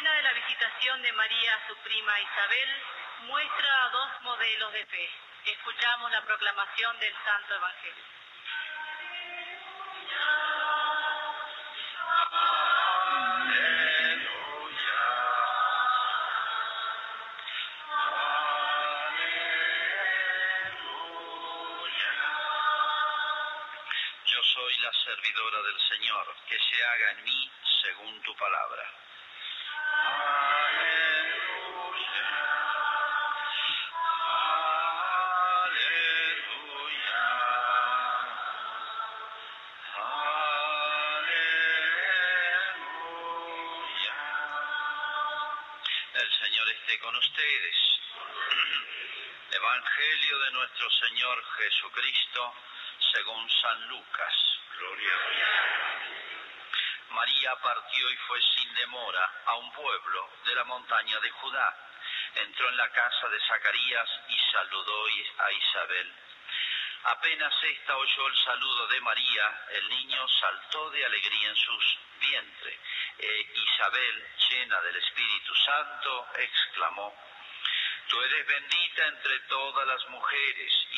escena de la visitación de María a su prima Isabel muestra dos modelos de fe. Escuchamos la proclamación del Santo Evangelio. Yo soy la servidora del Señor, que se haga en mí según tu palabra. Jesucristo según San Lucas. Gloria a Dios. María partió y fue sin demora a un pueblo de la montaña de Judá. Entró en la casa de Zacarías y saludó a Isabel. Apenas ésta oyó el saludo de María, el niño saltó de alegría en sus vientre. E Isabel, llena del Espíritu Santo, exclamó, Tú eres bendita entre todas las mujeres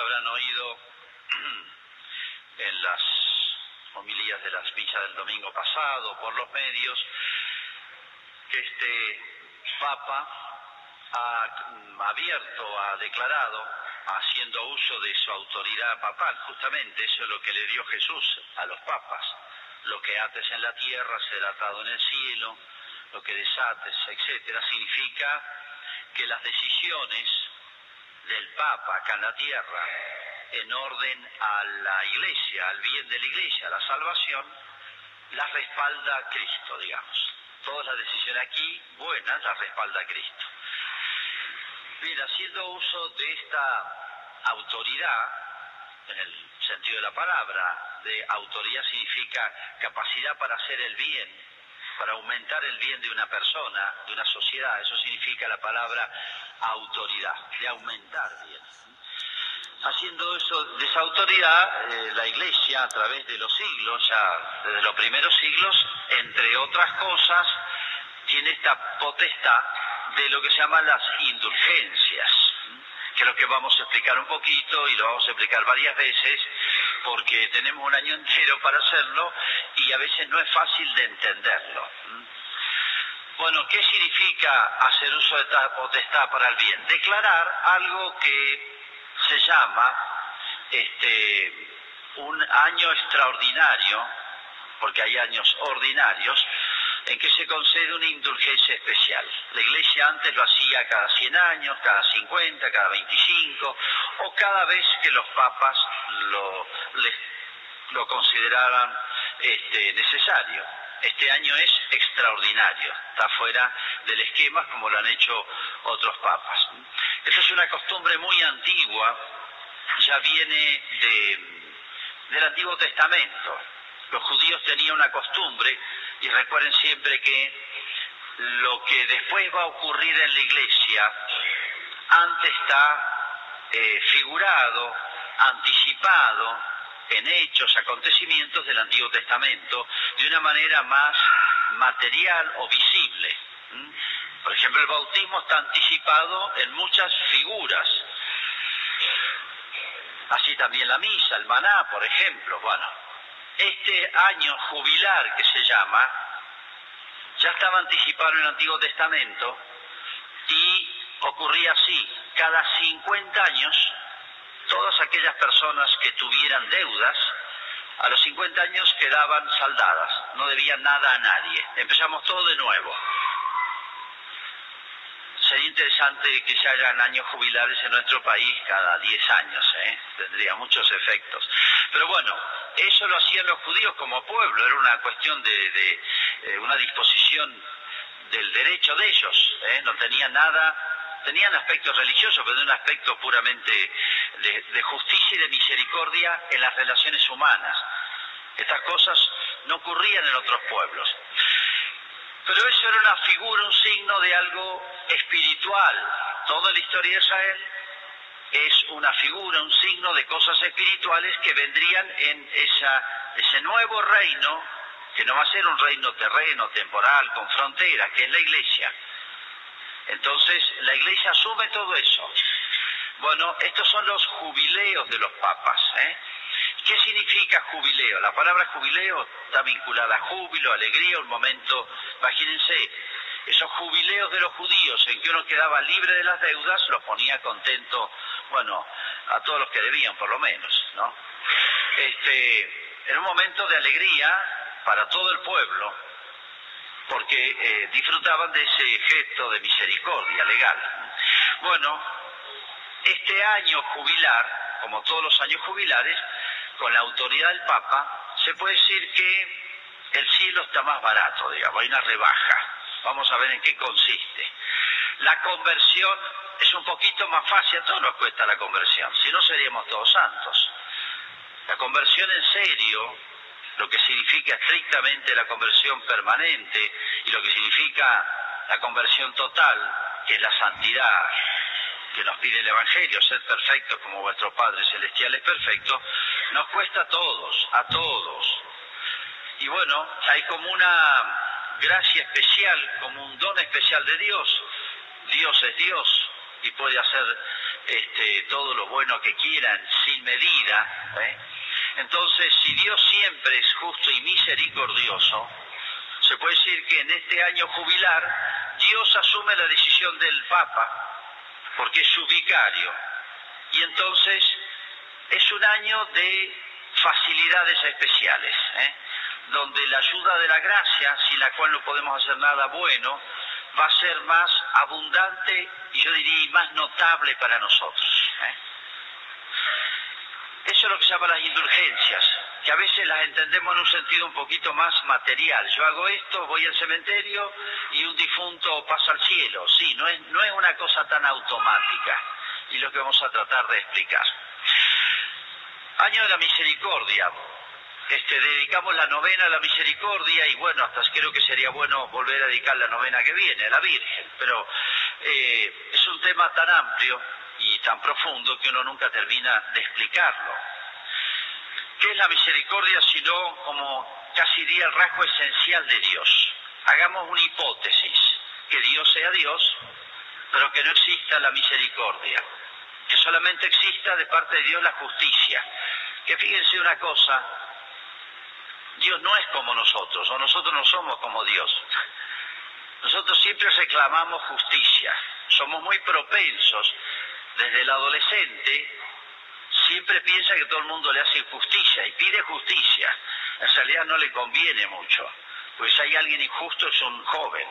Habrán oído en las homilías de las villas del domingo pasado, por los medios, que este Papa ha abierto, ha declarado, haciendo uso de su autoridad papal, justamente eso es lo que le dio Jesús a los papas. Lo que ates en la tierra será atado en el cielo, lo que desates, etcétera, significa que las decisiones del Papa acá en la tierra en orden a la iglesia, al bien de la iglesia, a la salvación, las respalda Cristo, digamos. Todas las decisiones aquí buenas las respalda Cristo. Bien, haciendo uso de esta autoridad, en el sentido de la palabra, de autoridad significa capacidad para hacer el bien, para aumentar el bien de una persona, de una sociedad, eso significa la palabra autoridad, de aumentar bien. Haciendo eso, de esa autoridad, eh, la Iglesia a través de los siglos, ya desde los primeros siglos, entre otras cosas, tiene esta potestad de lo que se llaman las indulgencias, que es lo que vamos a explicar un poquito y lo vamos a explicar varias veces, porque tenemos un año entero para hacerlo y a veces no es fácil de entenderlo. Bueno, ¿qué significa hacer uso de esta potestad para el bien? Declarar algo que se llama este, un año extraordinario, porque hay años ordinarios, en que se concede una indulgencia especial. La Iglesia antes lo hacía cada 100 años, cada 50, cada 25, o cada vez que los papas lo, consideraran este, necesario. Este año es extraordinario, está fuera del esquema como lo han hecho otros papas. Esa es una costumbre muy antigua, ya viene de, del Antiguo Testamento. Los judíos tenían una costumbre, y recuerden siempre que lo que después va a ocurrir en la iglesia, antes está eh, figurado, anticipado en hechos, acontecimientos del Antiguo Testamento, de una manera más material o visible. Por ejemplo, el bautismo está anticipado en muchas figuras. Así también la misa, el maná, por ejemplo. Bueno, este año jubilar que se llama, ya estaba anticipado en el Antiguo Testamento y ocurría así, cada 50 años, todas aquellas personas que tuvieran deudas, a los 50 años quedaban saldadas, no debían nada a nadie. Empezamos todo de nuevo. Sería interesante que se hagan años jubilares en nuestro país cada 10 años, ¿eh? tendría muchos efectos. Pero bueno, eso lo hacían los judíos como pueblo, era una cuestión de, de eh, una disposición del derecho de ellos, ¿eh? no tenían nada, tenían aspectos religiosos, pero de un aspecto puramente de, justicia y de misericordia en las relaciones humanas. Estas cosas no ocurrían en otros pueblos. Pero eso era una figura, un signo de algo espiritual. Toda la historia de Israel es una figura, un signo de cosas espirituales que vendrían en ese nuevo reino, que no va a ser un reino terreno, temporal, con fronteras, que es la iglesia. Entonces, la iglesia asume todo eso. Bueno, estos son los jubileos de los papas. ¿eh? ¿Qué significa jubileo? La palabra jubileo está vinculada a júbilo, alegría, un momento, imagínense, esos jubileos de los judíos en que uno quedaba libre de las deudas, los ponía contento, bueno, a todos los que debían por lo menos, ¿no? Este, era un momento de alegría para todo el pueblo, porque eh, disfrutaban de ese gesto de misericordia legal. Bueno, este año jubilar, como todos los años jubilares, con la autoridad del Papa, se puede decir que el cielo está más barato, digamos, hay una rebaja. Vamos a ver en qué consiste. La conversión es un poquito más fácil, a todos nos cuesta la conversión, si no seríamos todos santos. La conversión en serio, lo que significa estrictamente la conversión permanente y lo que significa la conversión total, que es la santidad que nos pide el Evangelio, ser perfectos como vuestro Padre Celestial es perfecto, nos cuesta a todos, a todos. Y bueno, hay como una gracia especial, como un don especial de Dios. Dios es Dios y puede hacer este, todo lo bueno que quieran sin medida. ¿eh? Entonces, si Dios siempre es justo y misericordioso, se puede decir que en este año jubilar Dios asume la decisión del Papa, porque es su vicario. Y entonces es un año de facilidades especiales. ¿eh? Donde la ayuda de la gracia, sin la cual no podemos hacer nada bueno, va a ser más abundante y yo diría más notable para nosotros. ¿eh? Eso es lo que se llama las indulgencias, que a veces las entendemos en un sentido un poquito más material. Yo hago esto, voy al cementerio y un difunto pasa al cielo. Sí, no es, no es una cosa tan automática y lo que vamos a tratar de explicar. Año de la misericordia este, dedicamos la novena a la misericordia y bueno, hasta creo que sería bueno volver a dedicar la novena que viene, a la Virgen, pero eh, es un tema tan amplio y tan profundo que uno nunca termina de explicarlo. ¿Qué es la misericordia sino como casi diría el rasgo esencial de Dios? Hagamos una hipótesis, que Dios sea Dios, pero que no exista la misericordia, que solamente exista de parte de Dios la justicia. Que fíjense una cosa, Dios no es como nosotros, o nosotros no somos como Dios. Nosotros siempre reclamamos justicia, somos muy propensos, desde el adolescente, siempre piensa que todo el mundo le hace injusticia y pide justicia. En realidad no le conviene mucho, pues si hay alguien injusto es un joven.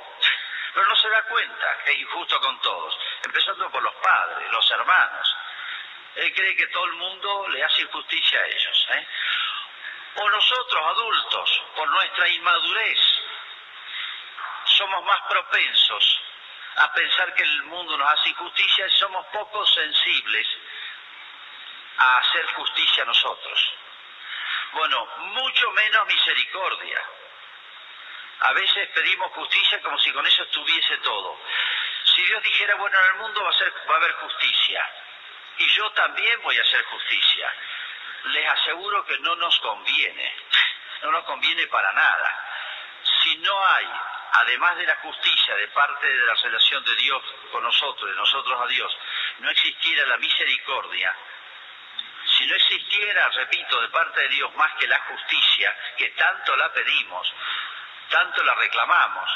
Pero no se da cuenta que es injusto con todos, empezando por los padres, los hermanos. Él cree que todo el mundo le hace injusticia a ellos. ¿eh? O nosotros adultos, por nuestra inmadurez, somos más propensos a pensar que el mundo nos hace injusticia y somos poco sensibles a hacer justicia a nosotros. Bueno, mucho menos misericordia. A veces pedimos justicia como si con eso estuviese todo. Si Dios dijera, bueno, en el mundo va a, ser, va a haber justicia, y yo también voy a hacer justicia, les aseguro que no nos conviene, no nos conviene para nada. Si no hay, además de la justicia de parte de la relación de Dios con nosotros, de nosotros a Dios, no existiera la misericordia, si no existiera, repito, de parte de Dios más que la justicia, que tanto la pedimos, tanto la reclamamos,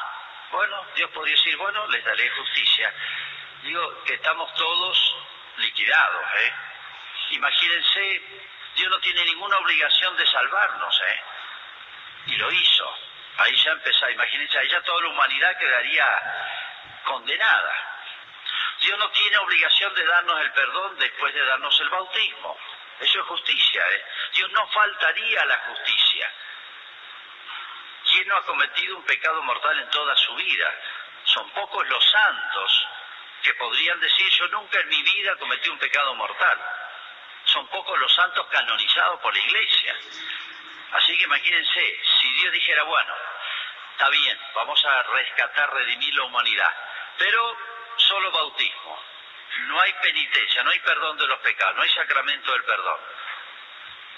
bueno, Dios podría decir, bueno, les daré justicia. Digo que estamos todos liquidados, ¿eh? Imagínense Dios no tiene ninguna obligación de salvarnos, ¿eh? Y lo hizo. Ahí ya empezó, imagínense, ahí ya toda la humanidad quedaría condenada. Dios no tiene obligación de darnos el perdón después de darnos el bautismo. Eso es justicia, ¿eh? Dios no faltaría a la justicia. ¿quién no ha cometido un pecado mortal en toda su vida? Son pocos los santos que podrían decir, yo nunca en mi vida cometí un pecado mortal. Son pocos los santos canonizados por la iglesia. Así que imagínense, si Dios dijera, bueno, está bien, vamos a rescatar, redimir la humanidad, pero solo bautismo, no hay penitencia, no hay perdón de los pecados, no hay sacramento del perdón.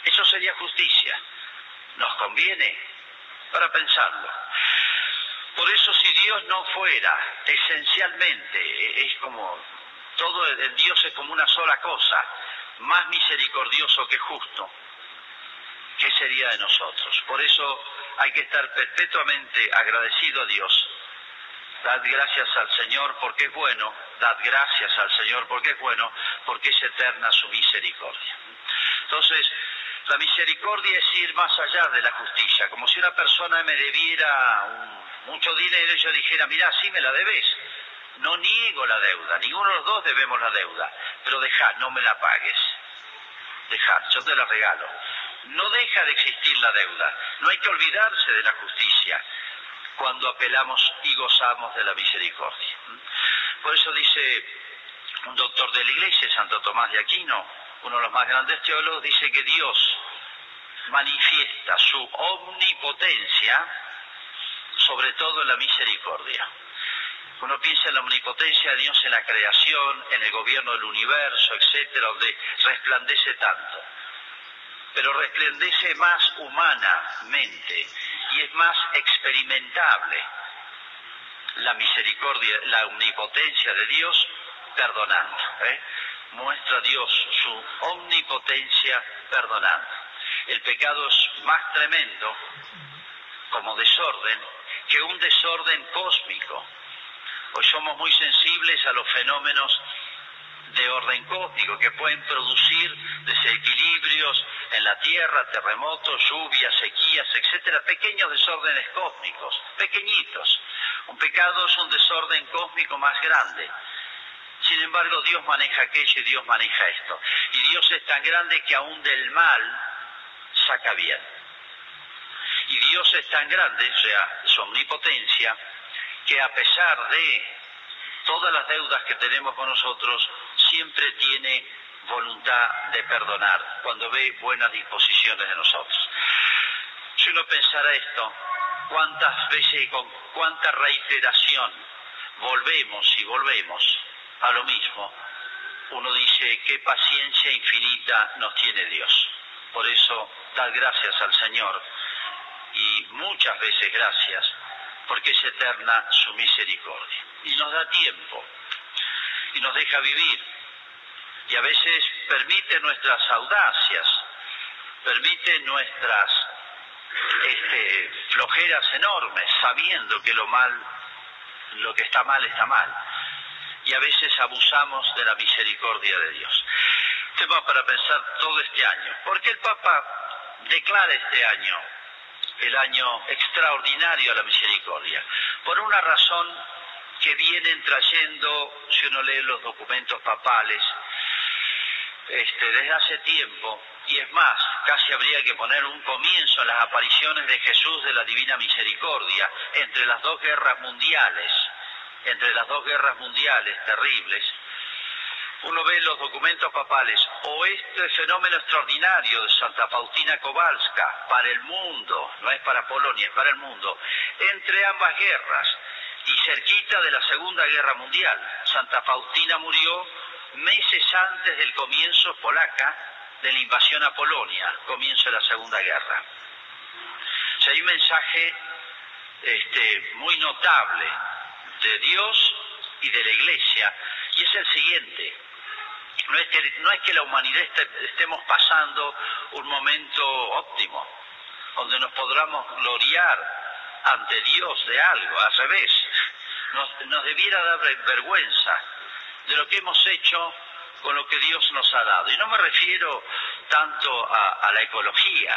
Eso sería justicia. ¿Nos conviene? Para pensarlo. Por eso si Dios no fuera esencialmente, es como, todo el Dios es como una sola cosa, más misericordioso que justo, ¿qué sería de nosotros? Por eso hay que estar perpetuamente agradecido a Dios. Dad gracias al Señor porque es bueno, dad gracias al Señor porque es bueno, porque es eterna su misericordia. Entonces, la misericordia es ir más allá de la justicia, como si una persona me debiera mucho dinero y yo dijera, mira, sí me la debes. No niego la deuda, ninguno de los dos debemos la deuda, pero deja, no me la pagues. Deja, yo te la regalo. No deja de existir la deuda, no hay que olvidarse de la justicia cuando apelamos y gozamos de la misericordia. Por eso dice un doctor de la iglesia, Santo Tomás de Aquino, uno de los más grandes teólogos, dice que Dios manifiesta su omnipotencia sobre todo en la misericordia. Uno piensa en la omnipotencia de Dios en la creación, en el gobierno del universo, etcétera, donde resplandece tanto. Pero resplandece más humanamente y es más experimentable la misericordia, la omnipotencia de Dios perdonando. ¿eh? Muestra Dios su omnipotencia perdonando. El pecado es más tremendo como desorden que un desorden cósmico. Hoy somos muy sensibles a los fenómenos de orden cósmico que pueden producir desequilibrios en la Tierra, terremotos, lluvias, sequías, etcétera, pequeños desórdenes cósmicos, pequeñitos. Un pecado es un desorden cósmico más grande. Sin embargo, Dios maneja aquello y Dios maneja esto. Y Dios es tan grande que aún del mal saca bien. Y Dios es tan grande, o sea, su omnipotencia, que a pesar de todas las deudas que tenemos con nosotros, siempre tiene voluntad de perdonar cuando ve buenas disposiciones de nosotros. Si uno pensara esto, cuántas veces y con cuánta reiteración volvemos y volvemos a lo mismo, uno dice qué paciencia infinita nos tiene Dios. Por eso, dar gracias al Señor y muchas veces gracias, porque es eterna su misericordia. Y nos da tiempo y nos deja vivir y a veces permite nuestras audacias, permite nuestras este, flojeras enormes, sabiendo que lo mal, lo que está mal está mal. Y a veces abusamos de la misericordia de Dios. Tema para pensar todo este año. ¿Por qué el Papa declara este año el año extraordinario a la misericordia? Por una razón que vienen trayendo, si uno lee los documentos papales, este, desde hace tiempo, y es más, casi habría que poner un comienzo a las apariciones de Jesús de la Divina Misericordia entre las dos guerras mundiales, entre las dos guerras mundiales terribles, uno ve los documentos papales, o este fenómeno extraordinario de Santa Faustina Kowalska para el mundo, no es para Polonia, es para el mundo, entre ambas guerras y cerquita de la Segunda Guerra Mundial. Santa Faustina murió meses antes del comienzo polaca de la invasión a Polonia, comienzo de la Segunda Guerra. O sea, hay un mensaje este, muy notable de Dios y de la Iglesia, y es el siguiente. No es que, no es que la humanidad estemos pasando un momento óptimo, donde nos podamos gloriar ante Dios de algo, al revés. Nos, nos debiera dar vergüenza de lo que hemos hecho con lo que Dios nos ha dado. Y no me refiero tanto a, la ecología,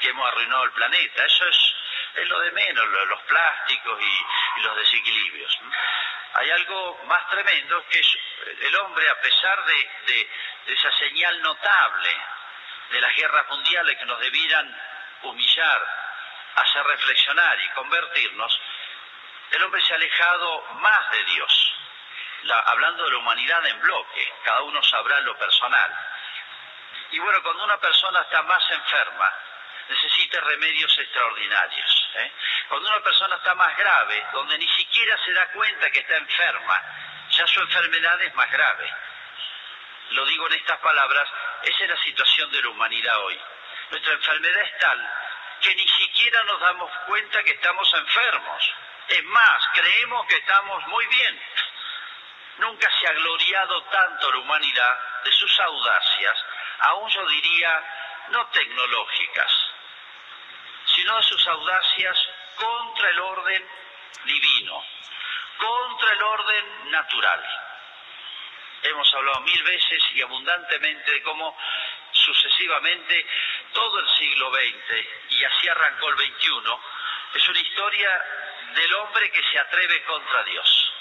que hemos arruinado el planeta, eso es, es lo de menos, los plásticos y, los desequilibrios. Hay algo más tremendo que es el hombre, a pesar de, de esa señal notable de las guerras mundiales que nos debieran humillar hacer reflexionar y convertirnos, el hombre se ha alejado más de Dios. hablando de la humanidad en bloque, cada uno sabrá lo personal. Y bueno, cuando una persona está más enferma, necesita remedios extraordinarios. ¿eh? Cuando una persona está más grave, donde ni siquiera se da cuenta que está enferma, ya su enfermedad es más grave. Lo digo en estas palabras, esa es la situación de la humanidad hoy. Nuestra enfermedad es tal que ni siquiera nos damos cuenta que estamos enfermos. Es más, creemos que estamos muy bien. Nunca se ha gloriado tanto la humanidad de sus audacias, aún yo diría no tecnológicas, de sus audacias contra el orden divino, contra el orden natural. Hemos hablado mil veces y abundantemente de cómo sucesivamente todo el siglo XX, y así arrancó el XXI, es una historia del hombre que se atreve contra Dios.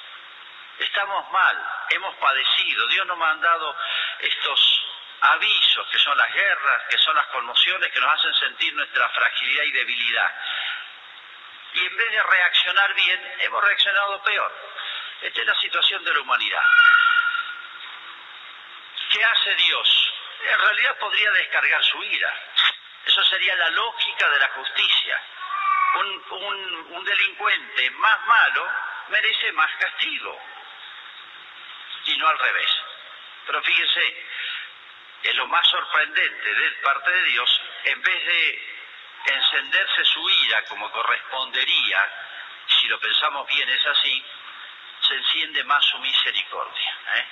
Estamos mal, hemos padecido, Dios nos ha mandado estos avisos que son las guerras, que son las conmociones que nos hacen sentir nuestra fragilidad y debilidad. Y en vez de reaccionar bien, hemos reaccionado peor. Esta es la situación de la humanidad. ¿Qué hace Dios? En realidad podría descargar su ira. Eso sería la lógica de la justicia. Un, un delincuente más malo merece más castigo y no al revés. Pero fíjense, es lo más sorprendente de parte de Dios, en vez de encenderse su ira como correspondería, si lo pensamos bien es así, se enciende más su misericordia. ¿eh?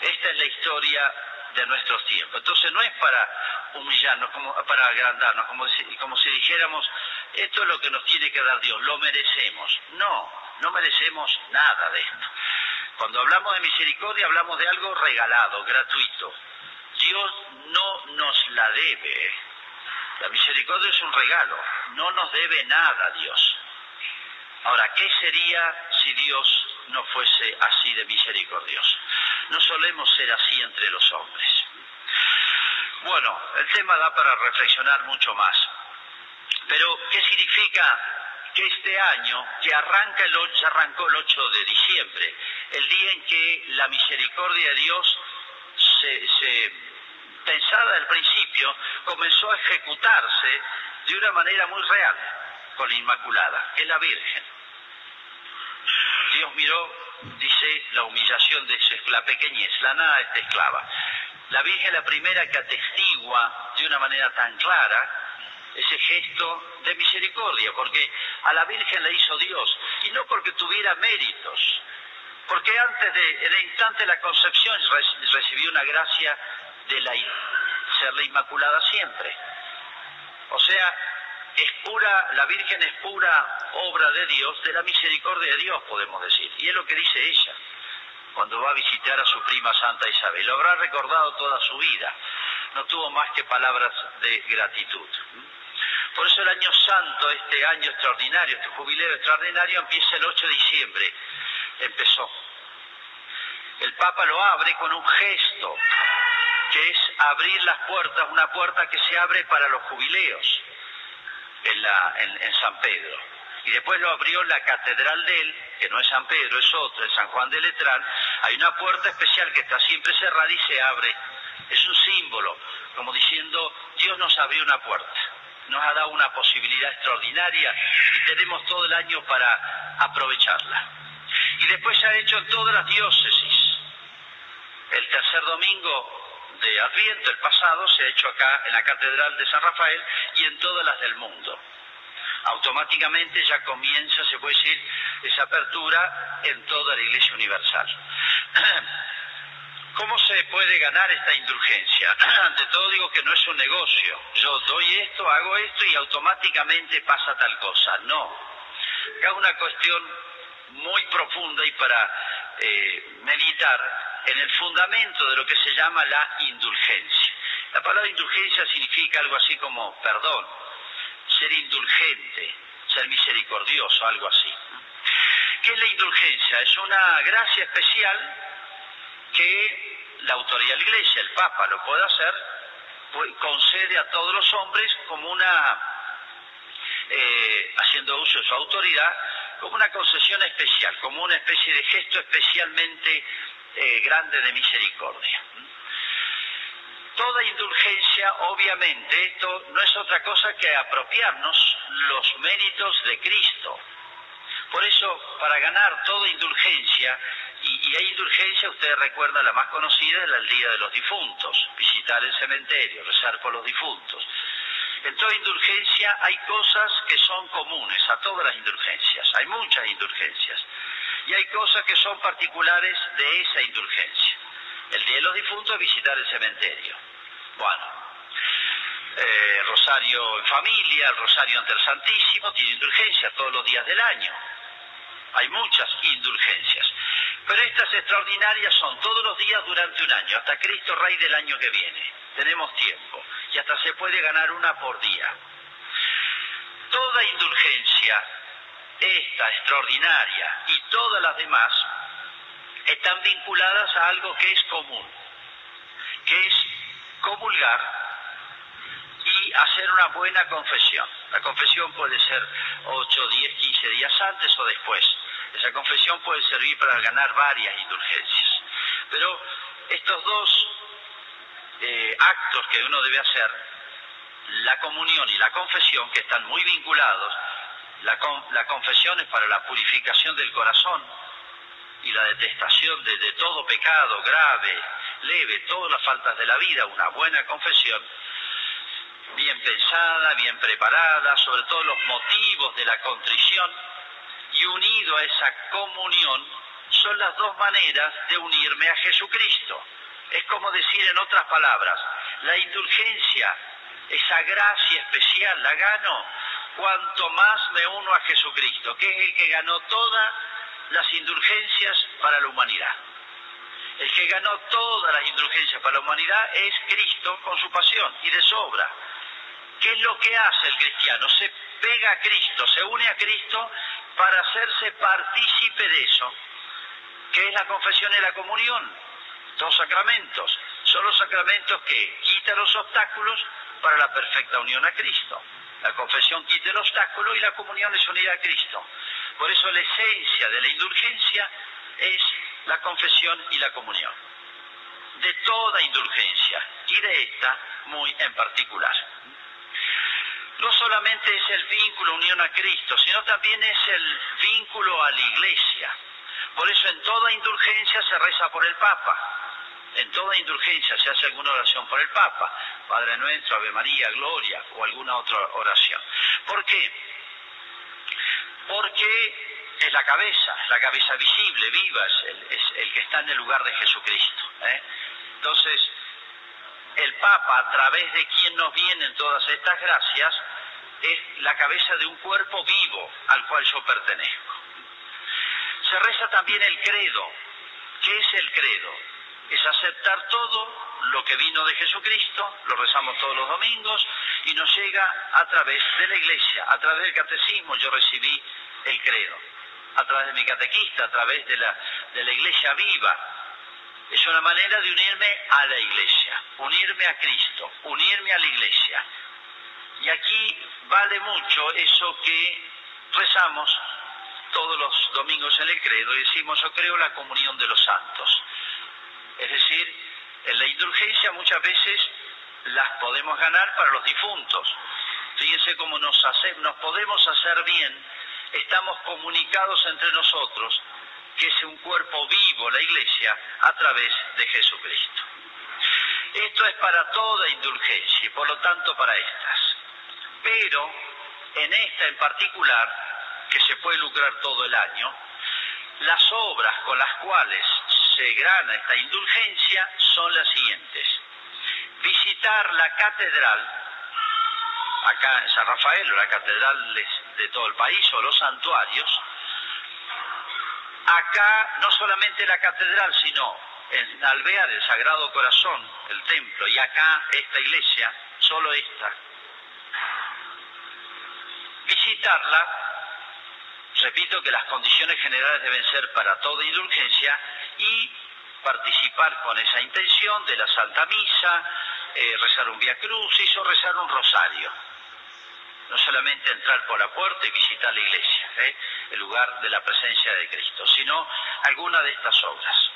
Esta es la historia de nuestros tiempos. Entonces no es para humillarnos, para agrandarnos, como si dijéramos, esto es lo que nos tiene que dar Dios, lo merecemos. No, no merecemos nada de esto. Cuando hablamos de misericordia hablamos de algo regalado, gratuito. Dios no nos la debe. La misericordia es un regalo, no nos debe nada Dios. Ahora, ¿qué sería si Dios no fuese así de misericordioso? No solemos ser así entre los hombres. Bueno, el tema da para reflexionar mucho más. Pero, ¿qué significa que este año, que arranca el, arrancó el 8 de diciembre, el día en que la misericordia de Dios se pensada al principio, comenzó a ejecutarse de una manera muy real con la Inmaculada, que es la Virgen. Dios miró, dice, la humillación de la pequeñez, la nada de esta esclava. La Virgen la primera que atestigua de una manera tan clara ese gesto de misericordia, porque a la Virgen la hizo Dios, y no porque tuviera méritos, porque antes de, en el instante de la concepción recibió una gracia de la, ser la Inmaculada siempre. O sea, es pura, la Virgen es pura obra de Dios, de la misericordia de Dios, podemos decir. Y es lo que dice ella cuando va a visitar a su prima Santa Isabel. Lo habrá recordado toda su vida. No tuvo más que palabras de gratitud. Por eso el año santo, este año extraordinario, este jubileo extraordinario, empieza el 8 de diciembre. Empezó. El Papa lo abre con un gesto que es abrir las puertas, una puerta que se abre para los jubileos en, San Pedro. Y después lo abrió la catedral de él, que no es San Pedro, es otra, es San Juan de Letrán. Hay una puerta especial que está siempre cerrada y se abre. Es un símbolo, como diciendo, Dios nos abrió una puerta, nos ha dado una posibilidad extraordinaria y tenemos todo el año para aprovecharla. Y después se ha hecho en todas las diócesis. El tercer domingo de Adviento, el pasado, se ha hecho acá en la Catedral de San Rafael y en todas las del mundo. Automáticamente ya comienza, se puede decir, esa apertura en toda la Iglesia Universal. ¿Cómo se puede ganar esta indulgencia? Ante todo digo que no es un negocio. Yo doy esto, hago esto y automáticamente pasa tal cosa. No. Acá una cuestión muy profunda y para eh, meditar en el fundamento de lo que se llama la indulgencia. La palabra indulgencia significa algo así como perdón, ser indulgente, ser misericordioso, algo así. ¿Qué es la indulgencia? Es una gracia especial que la autoridad de la Iglesia, el Papa, lo puede hacer, concede a todos los hombres como una eh, haciendo uso de su autoridad, como una concesión especial, como una especie de gesto especialmente eh, grande de misericordia. Toda indulgencia, obviamente, esto no es otra cosa que apropiarnos los méritos de Cristo. Por eso, para ganar toda indulgencia, y, hay indulgencia, ustedes recuerdan la más conocida, es el Día de los Difuntos, visitar el cementerio, rezar por los difuntos. En toda indulgencia hay cosas que son comunes a todas las indulgencias, hay muchas indulgencias, y hay cosas que son particulares de esa indulgencia. El Día de los Difuntos es visitar el cementerio. Bueno, eh, rosario en familia, el rosario ante el Santísimo, tiene indulgencia todos los días del año. Hay muchas indulgencias. Pero estas extraordinarias son todos los días durante un año, hasta Cristo Rey del año que viene. Tenemos tiempo y hasta se puede ganar una por día. Toda indulgencia, esta extraordinaria y todas las demás, están vinculadas a algo que es común, que es comulgar y hacer una buena confesión. La confesión puede ser 8, 10, 15 días antes o después. Esa confesión puede servir para ganar varias indulgencias. Pero estos dos eh, actos que uno debe hacer, la comunión y la confesión, que están muy vinculados, la, la confesión es para la purificación del corazón y la detestación de, de todo pecado grave, leve, todas las faltas de la vida, una buena confesión, bien pensada, bien preparada, sobre todo los motivos de la contrición, y unido a esa comunión, son las dos maneras de unirme a Jesucristo. Es como decir en otras palabras, la indulgencia, esa gracia especial, la gano cuanto más me uno a Jesucristo, que es el que ganó todas las indulgencias para la humanidad. El que ganó todas las indulgencias para la humanidad es Cristo con su pasión y de sobra. ¿Qué es lo que hace el cristiano? Se pega a Cristo, se une a Cristo para hacerse partícipe de eso, que es la confesión y la comunión. Dos sacramentos. Son los sacramentos que quitan los obstáculos para la perfecta unión a Cristo. La confesión quita el obstáculo y la comunión es unir a Cristo. Por eso la esencia de la indulgencia es la confesión y la comunión. De toda indulgencia y de esta muy en particular. No solamente es el vínculo unión a Cristo, sino también es el vínculo a la iglesia. Por eso en toda indulgencia se reza por el Papa. En toda indulgencia se hace alguna oración por el Papa, Padre Nuestro, Ave María, Gloria o alguna otra oración. ¿Por qué? Porque es la cabeza, la cabeza visible, viva, es el, que está en el lugar de Jesucristo. ¿eh? Entonces, el Papa, a través de quien nos vienen todas estas gracias, es la cabeza de un cuerpo vivo al cual yo pertenezco. Se reza también el credo. ¿Qué es el credo? Es aceptar todo lo que vino de Jesucristo, lo rezamos todos los domingos y nos llega a través de la iglesia, a través del catecismo yo recibí el credo a través de mi catequista, a través de la, iglesia viva. Es una manera de unirme a la iglesia, unirme a Cristo, unirme a la iglesia. Y aquí vale mucho eso que rezamos todos los domingos en el credo y decimos yo creo la comunión de los santos. Es decir, en la indulgencia muchas veces las podemos ganar para los difuntos. Fíjense cómo nos, nos podemos hacer bien estamos comunicados entre nosotros, que es un cuerpo vivo, la Iglesia, a través de Jesucristo. Esto es para toda indulgencia y por lo tanto para estas. Pero en esta en particular, que se puede lucrar todo el año, las obras con las cuales se grana esta indulgencia son las siguientes. Visitar la catedral acá en San Rafael, o la catedral de todo el país, o los santuarios, acá no solamente la catedral, sino en Alvear, el Sagrado Corazón, el templo, y acá esta iglesia, solo esta. Visitarla, repito que las condiciones generales deben ser para toda indulgencia y participar con esa intención de la Santa Misa, eh, rezar un Via Crucis o rezar un rosario. no solamente entrar por la puerta y visitar la iglesia, ¿eh? el lugar de la presencia de Cristo, sino alguna de estas obras.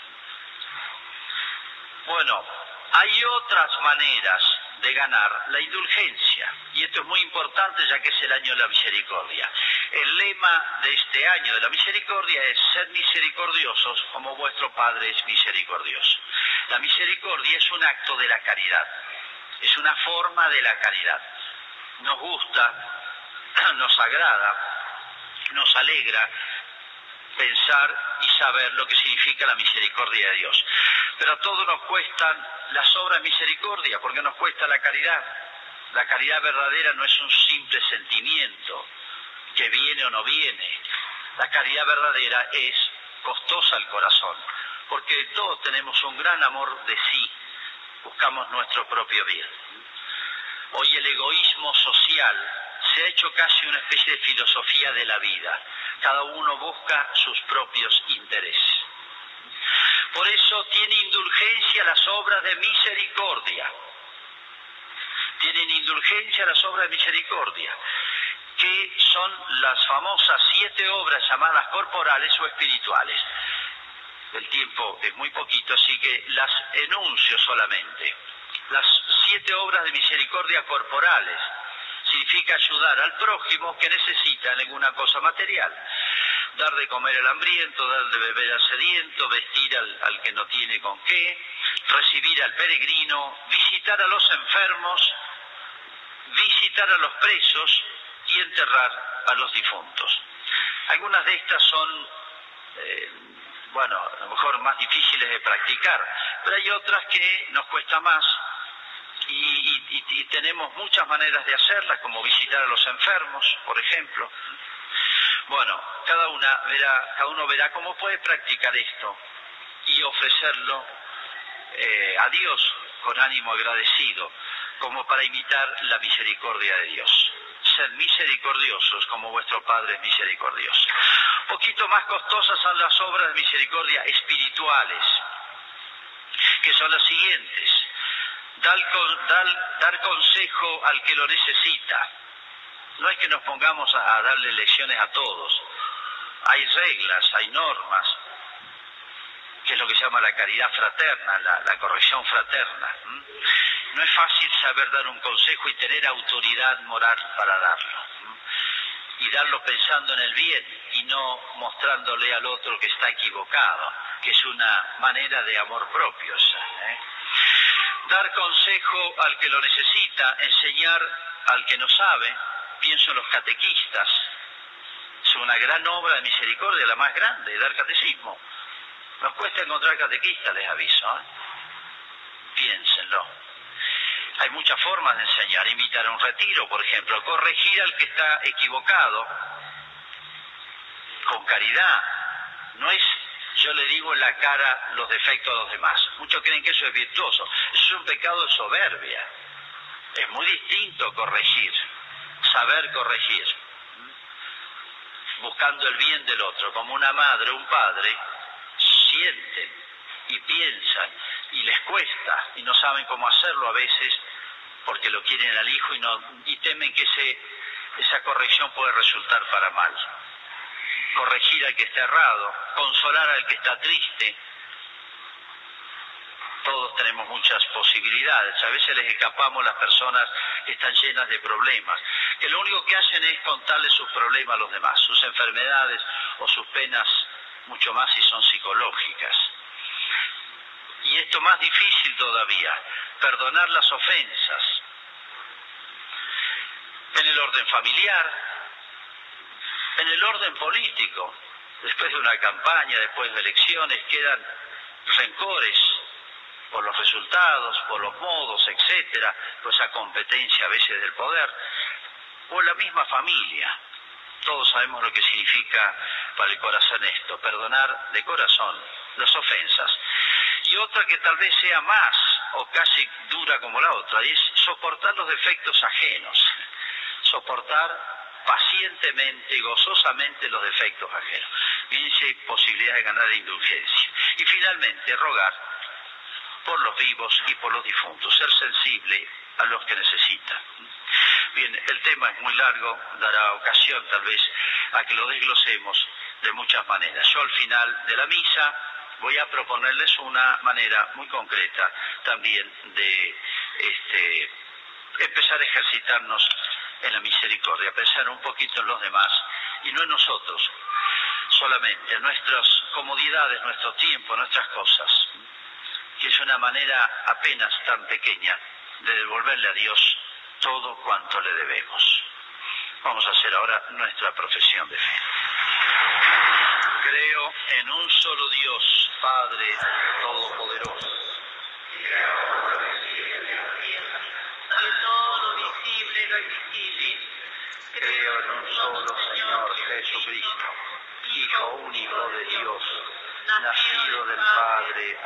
Bueno, hay otras maneras de ganar la indulgencia. Y esto es muy importante ya que es el año de la misericordia. El lema de este año de la misericordia es ser misericordiosos como vuestro Padre es misericordioso. La misericordia es un acto de la caridad, es una forma de la caridad. Nos gusta, nos agrada, nos alegra pensar y saber lo que significa la misericordia de Dios. Pero a todos nos cuestan las obras de misericordia, porque nos cuesta la caridad. La caridad verdadera no es un simple sentimiento que viene o no viene. La caridad verdadera es costosa al corazón, porque todos tenemos un gran amor de sí, buscamos nuestro propio bien. Hoy el egoísmo social se ha hecho casi una especie de filosofía de la vida. Cada uno busca sus propios intereses. Por eso tiene indulgencia las obras de misericordia. Tienen indulgencia las obras de misericordia, que son las famosas siete obras llamadas corporales o espirituales. El tiempo es muy poquito, así que las enuncio solamente. Las siete obras de misericordia corporales significa ayudar al prójimo que necesita alguna cosa material dar de comer al hambriento, dar de beber al sediento, vestir al, que no tiene con qué, recibir al peregrino, visitar a los enfermos, visitar a los presos y enterrar a los difuntos. Algunas de estas son, eh, bueno, a lo mejor más difíciles de practicar, pero hay otras que nos cuesta más y, tenemos muchas maneras de hacerlas, como visitar a los enfermos, por ejemplo, bueno, cada, una verá, cada uno verá cómo puede practicar esto y ofrecerlo eh, a Dios con ánimo agradecido, como para imitar la misericordia de Dios. Ser misericordiosos como vuestro Padre es misericordioso. Poquito más costosas son las obras de misericordia espirituales, que son las siguientes. dar consejo al que lo necesita no es que nos pongamos a, darle lecciones a todos. Hay reglas, hay normas, que es lo que se llama la caridad fraterna, la, corrección fraterna. No es fácil saber dar un consejo y tener autoridad moral para darlo. Y darlo pensando en el bien y no mostrándole al otro que está equivocado, que es una manera de amor propio. ¿eh? Dar consejo al que lo necesita, enseñar al que no sabe, pienso en los catequistas. Es una gran obra de misericordia, la más grande, dar catecismo. Nos cuesta encontrar catequistas, les aviso. ¿eh? Piénsenlo. Hay muchas formas de enseñar. Invitar a un retiro, por ejemplo. Corregir al que está equivocado. Con caridad. No es, yo le digo en la cara los defectos a los demás. Muchos creen que eso es virtuoso. Eso es un pecado de soberbia. Es muy distinto corregir saber corregir, buscando el bien del otro, como una madre, un padre, sienten y piensan y les cuesta y no saben cómo hacerlo a veces porque lo quieren al hijo y, temen que ese, esa corrección puede resultar para mal. Corregir al que está errado, consolar al que está triste, todos tenemos muchas posibilidades. A veces les escapamos las personas que están llenas de problemas, que lo único que hacen es contarles sus problemas a los demás, sus enfermedades o sus penas, mucho más si son psicológicas. Y esto más difícil todavía, perdonar las ofensas. En el orden familiar, en el orden político, después de una campaña, después de elecciones, quedan rencores, por los resultados, por los modos, etcétera, por esa competencia a veces del poder, o la misma familia. Todos sabemos lo que significa para el corazón esto, perdonar de corazón las ofensas. Y otra que tal vez sea más o casi dura como la otra, es soportar los defectos ajenos, soportar pacientemente y gozosamente los defectos ajenos. Bien si hay posibilidad de ganar indulgencia. Y finalmente, rogar por los vivos y por los difuntos, ser sensible a los que necesitan. Bien, el tema es muy largo, dará ocasión tal vez a que lo desglosemos de muchas maneras. Yo al final de la misa voy a proponerles una manera muy concreta también de este, empezar a ejercitarnos en la misericordia, pensar un poquito en los demás y no en nosotros solamente, en nuestras comodidades, nuestro tiempo, nuestras cosas, que es una manera apenas tan pequeña de devolverle a Dios todo cuanto le debemos. Vamos a hacer ahora nuestra profesión de fe. Creo en un solo Dios, Padre Todopoderoso. De todo lo visible y lo invisible. Creo en un solo Señor Jesucristo, Hijo único de Dios, nacido del Padre,